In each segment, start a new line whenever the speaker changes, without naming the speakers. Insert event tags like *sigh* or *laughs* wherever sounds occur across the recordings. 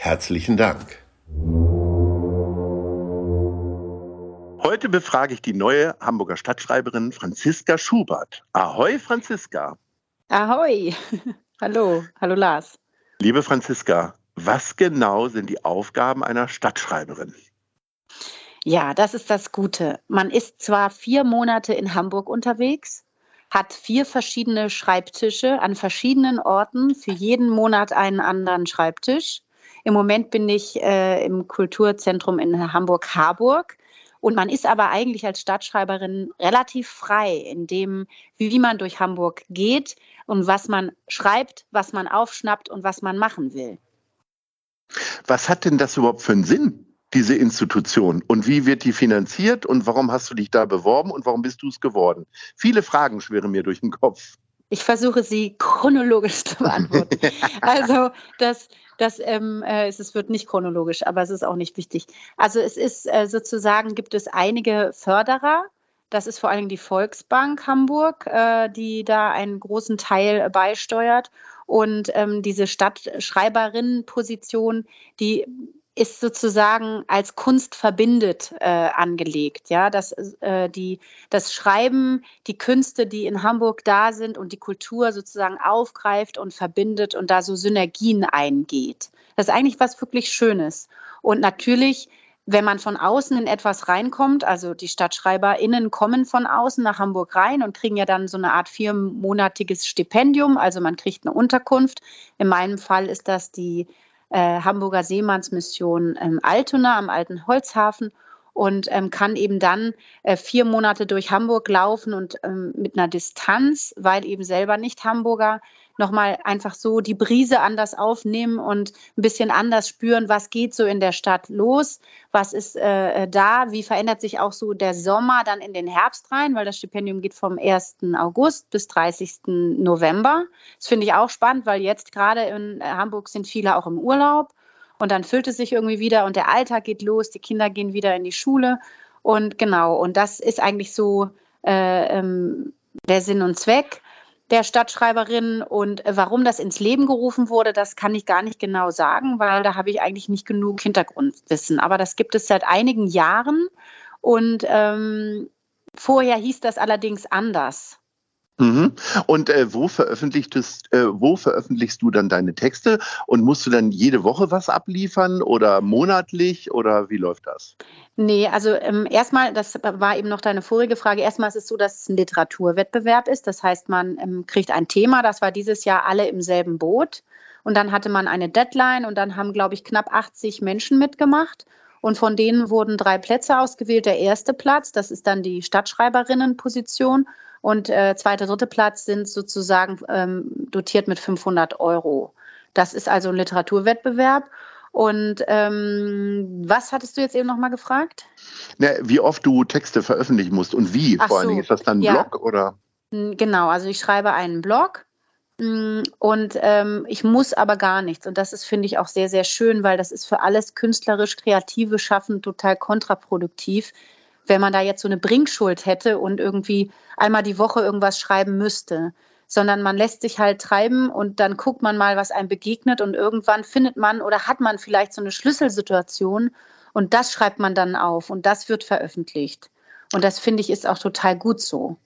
Herzlichen Dank. Heute befrage ich die neue Hamburger Stadtschreiberin Franziska Schubert. Ahoi, Franziska.
Ahoi. *laughs* Hallo. Hallo, Lars.
Liebe Franziska, was genau sind die Aufgaben einer Stadtschreiberin?
Ja, das ist das Gute. Man ist zwar vier Monate in Hamburg unterwegs, hat vier verschiedene Schreibtische an verschiedenen Orten, für jeden Monat einen anderen Schreibtisch. Im Moment bin ich äh, im Kulturzentrum in Hamburg-Harburg. Und man ist aber eigentlich als Stadtschreiberin relativ frei in dem, wie man durch Hamburg geht und was man schreibt, was man aufschnappt und was man machen will.
Was hat denn das überhaupt für einen Sinn, diese Institution? Und wie wird die finanziert? Und warum hast du dich da beworben? Und warum bist du es geworden? Viele Fragen schwirren mir durch den Kopf.
Ich versuche sie chronologisch zu beantworten. *laughs* also das, das ähm, äh, es wird nicht chronologisch, aber es ist auch nicht wichtig. Also es ist äh, sozusagen, gibt es einige Förderer. Das ist vor allem die Volksbank Hamburg, äh, die da einen großen Teil beisteuert. Und ähm, diese Stadtschreiberinnenposition, die ist sozusagen als Kunst verbindet äh, angelegt. Ja, dass äh, die, das Schreiben, die Künste, die in Hamburg da sind und die Kultur sozusagen aufgreift und verbindet und da so Synergien eingeht. Das ist eigentlich was wirklich Schönes. Und natürlich, wenn man von außen in etwas reinkommt, also die StadtschreiberInnen kommen von außen nach Hamburg rein und kriegen ja dann so eine Art viermonatiges Stipendium, also man kriegt eine Unterkunft. In meinem Fall ist das die äh, Hamburger Seemannsmission ähm, Altona am alten Holzhafen und ähm, kann eben dann äh, vier Monate durch Hamburg laufen und ähm, mit einer Distanz, weil eben selber nicht Hamburger, nochmal einfach so die Brise anders aufnehmen und ein bisschen anders spüren, was geht so in der Stadt los, was ist äh, da, wie verändert sich auch so der Sommer dann in den Herbst rein, weil das Stipendium geht vom 1. August bis 30. November. Das finde ich auch spannend, weil jetzt gerade in Hamburg sind viele auch im Urlaub und dann füllt es sich irgendwie wieder und der Alltag geht los, die Kinder gehen wieder in die Schule und genau, und das ist eigentlich so äh, ähm, der Sinn und Zweck der Stadtschreiberin und äh, warum das ins Leben gerufen wurde, das kann ich gar nicht genau sagen, weil da habe ich eigentlich nicht genug Hintergrundwissen. Aber das gibt es seit einigen Jahren und ähm, vorher hieß das allerdings anders.
Mhm. Und äh, wo, veröffentlichtest, äh, wo veröffentlichst du dann deine Texte? Und musst du dann jede Woche was abliefern oder monatlich oder wie läuft das?
Nee, also ähm, erstmal, das war eben noch deine vorige Frage, erstmal ist es so, dass es ein Literaturwettbewerb ist. Das heißt, man ähm, kriegt ein Thema, das war dieses Jahr alle im selben Boot. Und dann hatte man eine Deadline und dann haben, glaube ich, knapp 80 Menschen mitgemacht. Und von denen wurden drei Plätze ausgewählt. Der erste Platz, das ist dann die Stadtschreiberinnenposition. Und äh, zweiter, dritte Platz sind sozusagen ähm, dotiert mit 500 Euro. Das ist also ein Literaturwettbewerb. Und ähm, was hattest du jetzt eben nochmal gefragt?
Na, wie oft du Texte veröffentlichen musst und wie? Ach Vor allen Dingen ist das dann ein ja. Blog oder?
Genau, also ich schreibe einen Blog Mm, und ähm, ich muss aber gar nichts. Und das ist, finde ich, auch sehr, sehr schön, weil das ist für alles künstlerisch kreative Schaffen total kontraproduktiv, wenn man da jetzt so eine Bringschuld hätte und irgendwie einmal die Woche irgendwas schreiben müsste. Sondern man lässt sich halt treiben und dann guckt man mal, was einem begegnet und irgendwann findet man oder hat man vielleicht so eine Schlüsselsituation Und das schreibt man dann auf und das wird veröffentlicht. Und das finde ich ist auch total gut so.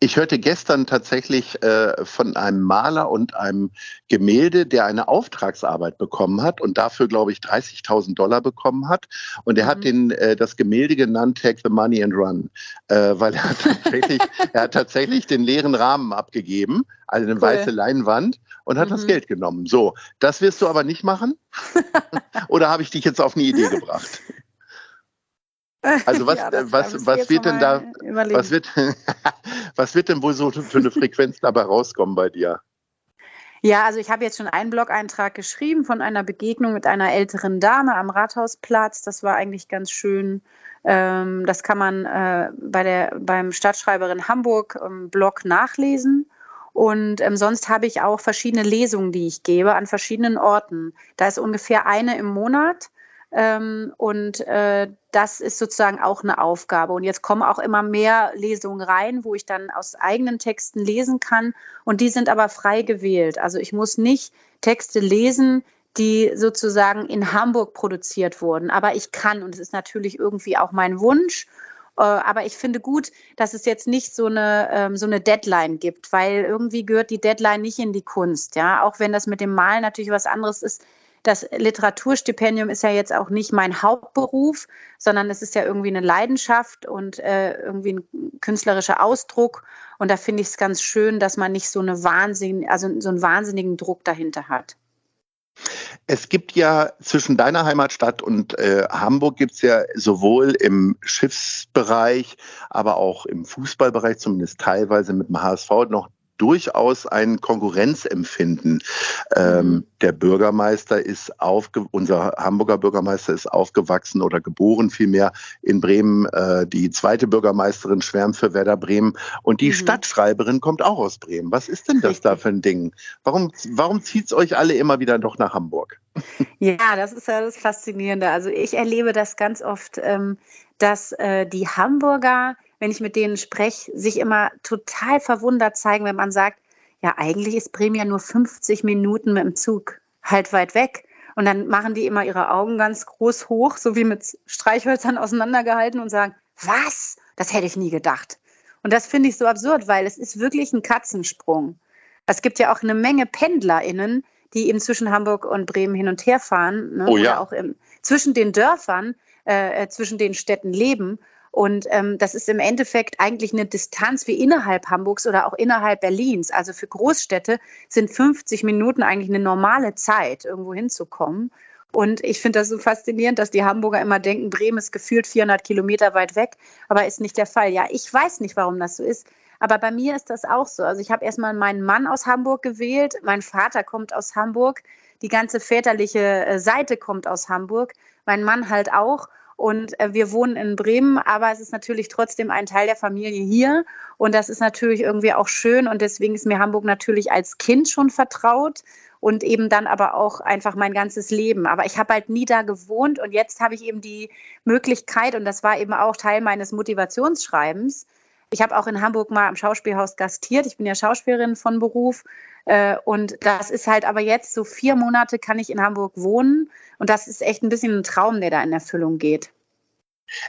Ich hörte gestern tatsächlich äh, von einem Maler und einem Gemälde, der eine Auftragsarbeit bekommen hat und dafür, glaube ich, 30.000 Dollar bekommen hat. Und er mhm. hat den, äh, das Gemälde genannt Take the Money and Run, äh, weil er tatsächlich, *laughs* er hat tatsächlich den leeren Rahmen abgegeben, also eine cool. weiße Leinwand und hat mhm. das Geld genommen. So, das wirst du aber nicht machen? *laughs* Oder habe ich dich jetzt auf eine Idee gebracht? Also *laughs* was, ja, was, was wird denn da, was wird, *laughs* was wird denn wohl so für eine Frequenz dabei rauskommen bei dir?
Ja, also ich habe jetzt schon einen Blog-Eintrag geschrieben von einer Begegnung mit einer älteren Dame am Rathausplatz. Das war eigentlich ganz schön. Ähm, das kann man äh, bei der, beim Stadtschreiberin Hamburg ähm, Blog nachlesen. Und ähm, sonst habe ich auch verschiedene Lesungen, die ich gebe an verschiedenen Orten. Da ist ungefähr eine im Monat. Ähm, und äh, das ist sozusagen auch eine Aufgabe. Und jetzt kommen auch immer mehr Lesungen rein, wo ich dann aus eigenen Texten lesen kann. Und die sind aber frei gewählt. Also ich muss nicht Texte lesen, die sozusagen in Hamburg produziert wurden. Aber ich kann, und es ist natürlich irgendwie auch mein Wunsch. Äh, aber ich finde gut, dass es jetzt nicht so eine, ähm, so eine Deadline gibt, weil irgendwie gehört die Deadline nicht in die Kunst. Ja, auch wenn das mit dem Malen natürlich was anderes ist das Literaturstipendium ist ja jetzt auch nicht mein Hauptberuf, sondern es ist ja irgendwie eine Leidenschaft und äh, irgendwie ein künstlerischer Ausdruck. Und da finde ich es ganz schön, dass man nicht so eine Wahnsinn, also so einen wahnsinnigen Druck dahinter hat.
Es gibt ja zwischen deiner Heimatstadt und äh, Hamburg gibt es ja sowohl im Schiffsbereich, aber auch im Fußballbereich, zumindest teilweise mit dem HSV, noch durchaus ein Konkurrenzempfinden. Ähm, mhm. der Bürgermeister ist aufge unser Hamburger Bürgermeister ist aufgewachsen oder geboren vielmehr in Bremen. Äh, die zweite Bürgermeisterin schwärmt für Werder Bremen und die mhm. Stadtschreiberin kommt auch aus Bremen. Was ist denn das Richtig. da für ein Ding? Warum, warum zieht es euch alle immer wieder doch nach Hamburg?
Ja, das ist ja das Faszinierende. Also ich erlebe das ganz oft, ähm, dass äh, die Hamburger wenn ich mit denen spreche, sich immer total verwundert zeigen, wenn man sagt, ja, eigentlich ist Bremen ja nur 50 Minuten mit dem Zug halt weit weg. Und dann machen die immer ihre Augen ganz groß hoch, so wie mit Streichhölzern auseinandergehalten und sagen, was? Das hätte ich nie gedacht. Und das finde ich so absurd, weil es ist wirklich ein Katzensprung. Es gibt ja auch eine Menge PendlerInnen, die eben zwischen Hamburg und Bremen hin und her fahren. Ne?
Oh ja.
Oder auch im, zwischen den Dörfern, äh, äh zwischen den Städten leben. Und ähm, das ist im Endeffekt eigentlich eine Distanz wie innerhalb Hamburgs oder auch innerhalb Berlins. Also für Großstädte sind 50 Minuten eigentlich eine normale Zeit, irgendwo hinzukommen. Und ich finde das so faszinierend, dass die Hamburger immer denken, Bremen ist gefühlt 400 Kilometer weit weg, aber ist nicht der Fall. Ja, ich weiß nicht, warum das so ist. Aber bei mir ist das auch so. Also ich habe erstmal meinen Mann aus Hamburg gewählt. Mein Vater kommt aus Hamburg. Die ganze väterliche äh, Seite kommt aus Hamburg. Mein Mann halt auch. Und äh, wir wohnen in Bremen, aber es ist natürlich trotzdem ein Teil der Familie hier. Und das ist natürlich irgendwie auch schön. Und deswegen ist mir Hamburg natürlich als Kind schon vertraut und eben dann aber auch einfach mein ganzes Leben. Aber ich habe halt nie da gewohnt und jetzt habe ich eben die Möglichkeit, und das war eben auch Teil meines Motivationsschreibens. Ich habe auch in Hamburg mal am Schauspielhaus gastiert. Ich bin ja Schauspielerin von Beruf äh, und das ist halt aber jetzt so vier Monate kann ich in Hamburg wohnen. Und das ist echt ein bisschen ein Traum, der da in Erfüllung geht.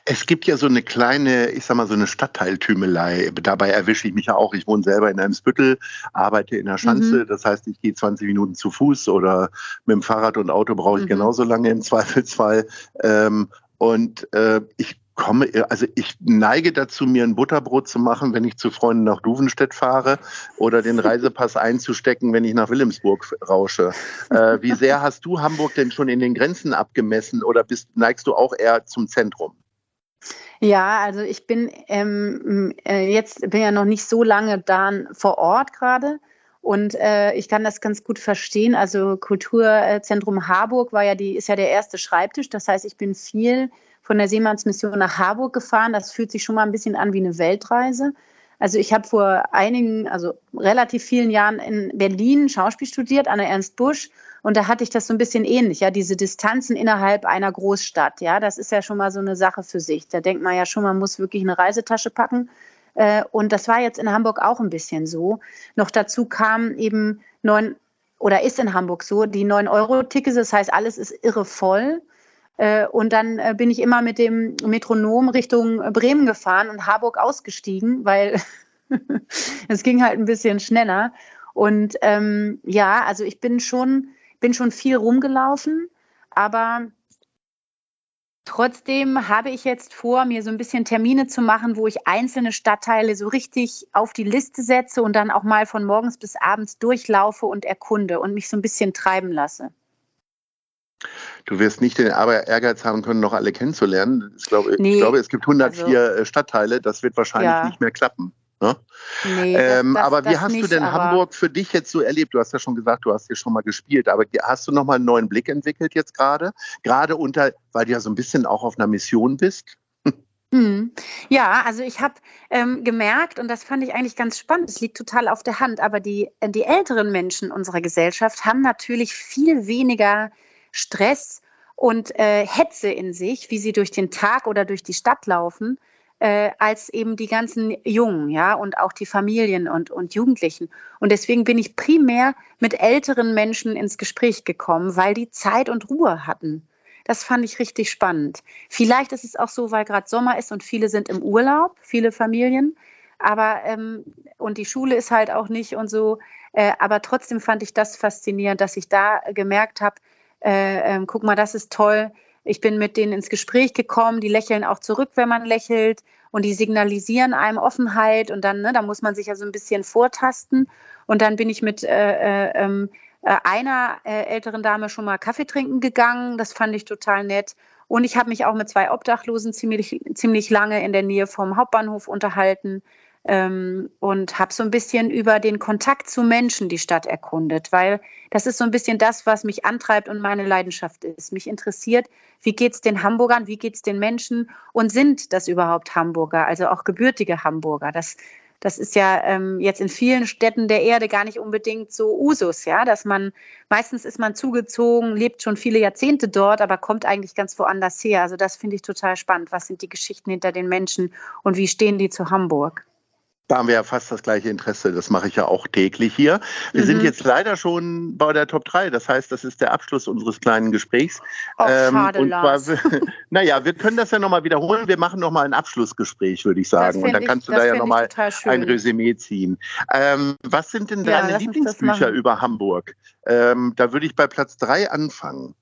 Es gibt ja so eine kleine, ich sag mal, so eine Stadtteiltümelei. Dabei erwische ich mich ja auch. Ich wohne selber in einem Spüttel, arbeite in der Schanze. Mhm. Das heißt, ich gehe 20 Minuten zu Fuß oder mit dem Fahrrad und Auto brauche ich mhm. genauso lange im Zweifelsfall. Ähm, und äh, ich komme, also ich neige dazu, mir ein Butterbrot zu machen, wenn ich zu Freunden nach Duvenstedt fahre oder den Reisepass *laughs* einzustecken, wenn ich nach Wilhelmsburg rausche. Äh, wie sehr hast du Hamburg denn schon in den Grenzen abgemessen oder bist, neigst du auch eher zum Zentrum?
Ja, also ich bin ähm, äh, jetzt bin ja noch nicht so lange da vor Ort gerade. Und äh, ich kann das ganz gut verstehen. Also Kulturzentrum Harburg war ja die, ist ja der erste Schreibtisch. Das heißt, ich bin viel von der Seemannsmission nach Harburg gefahren. Das fühlt sich schon mal ein bisschen an wie eine Weltreise. Also ich habe vor einigen, also relativ vielen Jahren in Berlin Schauspiel studiert an der Ernst Busch und da hatte ich das so ein bisschen ähnlich, ja, diese Distanzen innerhalb einer Großstadt, ja, das ist ja schon mal so eine Sache für sich. Da denkt man ja schon, man muss wirklich eine Reisetasche packen äh, und das war jetzt in Hamburg auch ein bisschen so. Noch dazu kam eben neun oder ist in Hamburg so die 9-Euro-Tickets, das heißt, alles ist irre voll. Äh, und dann äh, bin ich immer mit dem Metronom Richtung Bremen gefahren und Harburg ausgestiegen, weil *laughs* es ging halt ein bisschen schneller. Und ähm, ja, also ich bin schon, bin schon viel rumgelaufen, aber Trotzdem habe ich jetzt vor, mir so ein bisschen Termine zu machen, wo ich einzelne Stadtteile so richtig auf die Liste setze und dann auch mal von morgens bis abends durchlaufe und erkunde und mich so ein bisschen treiben lasse.
Du wirst nicht den Ehrgeiz haben können, noch alle kennenzulernen. Ich glaube, nee, ich glaube es gibt 104 also, Stadtteile. Das wird wahrscheinlich ja. nicht mehr klappen. Ne? Nee, ähm, das, das, aber wie hast nicht, du denn Hamburg für dich jetzt so erlebt? Du hast ja schon gesagt, du hast hier schon mal gespielt, aber hast du noch mal einen neuen Blick entwickelt jetzt gerade? Gerade unter, weil du ja so ein bisschen auch auf einer Mission bist?
Hm. Ja, also ich habe ähm, gemerkt, und das fand ich eigentlich ganz spannend, es liegt total auf der Hand, aber die, äh, die älteren Menschen unserer Gesellschaft haben natürlich viel weniger Stress und äh, Hetze in sich, wie sie durch den Tag oder durch die Stadt laufen, äh, als eben die ganzen Jungen, ja, und auch die Familien und, und Jugendlichen. Und deswegen bin ich primär mit älteren Menschen ins Gespräch gekommen, weil die Zeit und Ruhe hatten. Das fand ich richtig spannend. Vielleicht ist es auch so, weil gerade Sommer ist und viele sind im Urlaub, viele Familien. Aber ähm, und die Schule ist halt auch nicht und so. Äh, aber trotzdem fand ich das faszinierend, dass ich da gemerkt habe, äh, äh, guck mal, das ist toll. Ich bin mit denen ins Gespräch gekommen, die lächeln auch zurück, wenn man lächelt und die signalisieren einem Offenheit und dann, ne, da muss man sich ja so ein bisschen vortasten. Und dann bin ich mit äh, äh, ähm, äh, einer äh, älteren Dame schon mal Kaffee trinken gegangen. Das fand ich total nett. Und ich habe mich auch mit zwei Obdachlosen ziemlich, ziemlich lange in der Nähe vom Hauptbahnhof unterhalten ähm, und habe so ein bisschen über den Kontakt zu Menschen die Stadt erkundet, weil das ist so ein bisschen das, was mich antreibt und meine Leidenschaft ist. Mich interessiert, wie geht es den Hamburgern, wie geht es den Menschen und sind das überhaupt Hamburger, also auch gebürtige Hamburger? Das, das ist ja ähm, jetzt in vielen Städten der Erde gar nicht unbedingt so Usus, ja, dass man meistens ist man zugezogen, lebt schon viele Jahrzehnte dort, aber kommt eigentlich ganz woanders her. Also das finde ich total spannend. Was sind die Geschichten hinter den Menschen und wie stehen die zu Hamburg?
Da haben wir ja fast das gleiche Interesse. Das mache ich ja auch täglich hier. Wir mhm. sind jetzt leider schon bei der Top 3. Das heißt, das ist der Abschluss unseres kleinen Gesprächs.
Oh, ähm, schade, und
Lars. Zwar, *laughs* naja, wir können das ja nochmal wiederholen. Wir machen nochmal ein Abschlussgespräch, würde ich sagen. Und dann kannst ich, du da ja nochmal ein Resümee ziehen. Ähm, was sind denn ja, deine Lieblingsbücher über Hamburg? Ähm, da würde ich bei Platz 3 anfangen.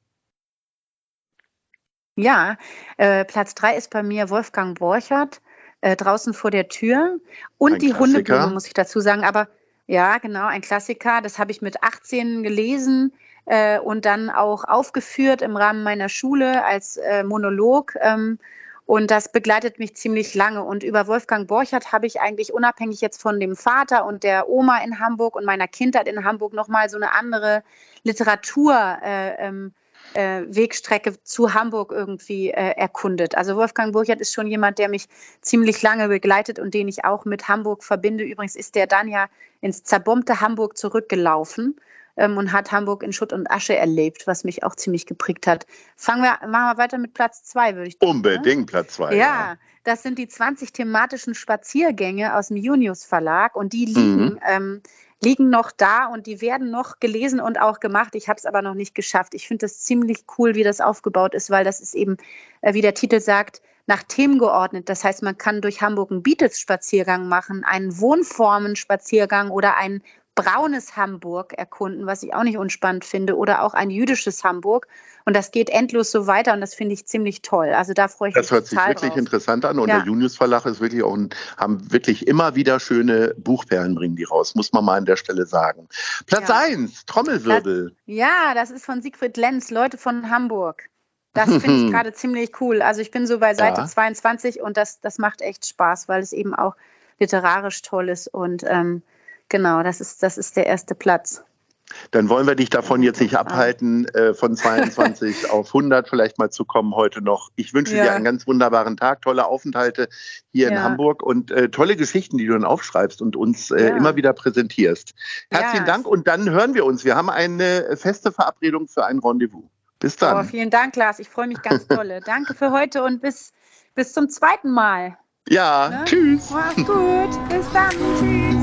Ja, äh, Platz 3 ist bei mir Wolfgang Borchert äh, draußen vor der Tür. Und ein die Hundeblume, muss ich dazu sagen. Aber ja, genau, ein Klassiker. Das habe ich mit 18 gelesen äh, und dann auch aufgeführt im Rahmen meiner Schule als äh, Monolog. Ähm, und das begleitet mich ziemlich lange. Und über Wolfgang Borchert habe ich eigentlich unabhängig jetzt von dem Vater und der Oma in Hamburg und meiner Kindheit in Hamburg nochmal so eine andere Literatur äh, ähm, äh, Wegstrecke zu Hamburg irgendwie äh, erkundet. Also Wolfgang Burchert ist schon jemand, der mich ziemlich lange begleitet und den ich auch mit Hamburg verbinde. Übrigens ist der dann ja ins zerbombte Hamburg zurückgelaufen ähm, und hat Hamburg in Schutt und Asche erlebt, was mich auch ziemlich geprägt hat. Fangen wir, machen wir weiter mit Platz zwei, würde ich
sagen. Unbedingt ne? Platz zwei.
Ja, ja, das sind die 20 thematischen Spaziergänge aus dem Junius Verlag und die liegen mhm. ähm, liegen noch da und die werden noch gelesen und auch gemacht. Ich habe es aber noch nicht geschafft. Ich finde das ziemlich cool, wie das aufgebaut ist, weil das ist eben, äh, wie der Titel sagt, nach Themen geordnet. Das heißt, man kann durch Hamburg einen Beatles-Spaziergang machen, einen Wohnformen-Spaziergang oder einen braunes Hamburg erkunden, was ich auch nicht unspannend finde, oder auch ein jüdisches Hamburg. Und das geht endlos so weiter und das finde ich ziemlich toll. Also da freue ich
das
mich.
Das hört sich wirklich drauf. interessant an und ja. der Junius Verlag ist wirklich auch ein, haben wirklich immer wieder schöne Buchperlen bringen die raus, muss man mal an der Stelle sagen. Platz ja. 1, Trommelwirbel.
Platz, ja, das ist von Siegfried Lenz, Leute von Hamburg. Das finde ich *laughs* gerade ziemlich cool. Also ich bin so bei Seite ja. 22 und das, das macht echt Spaß, weil es eben auch literarisch toll ist und ähm, Genau, das ist, das ist der erste Platz.
Dann wollen wir dich davon jetzt nicht abhalten, äh, von *laughs* 22 auf 100 vielleicht mal zu kommen heute noch. Ich wünsche ja. dir einen ganz wunderbaren Tag, tolle Aufenthalte hier ja. in Hamburg und äh, tolle Geschichten, die du dann aufschreibst und uns äh, ja. immer wieder präsentierst. Herzlichen Dank und dann hören wir uns. Wir haben eine feste Verabredung für ein Rendezvous. Bis dann. Oh,
vielen Dank, Lars. Ich freue mich ganz *laughs* dolle. Danke für heute und bis, bis zum zweiten Mal.
Ja, ne? tschüss.
Mach's gut. Bis dann. Tschüss.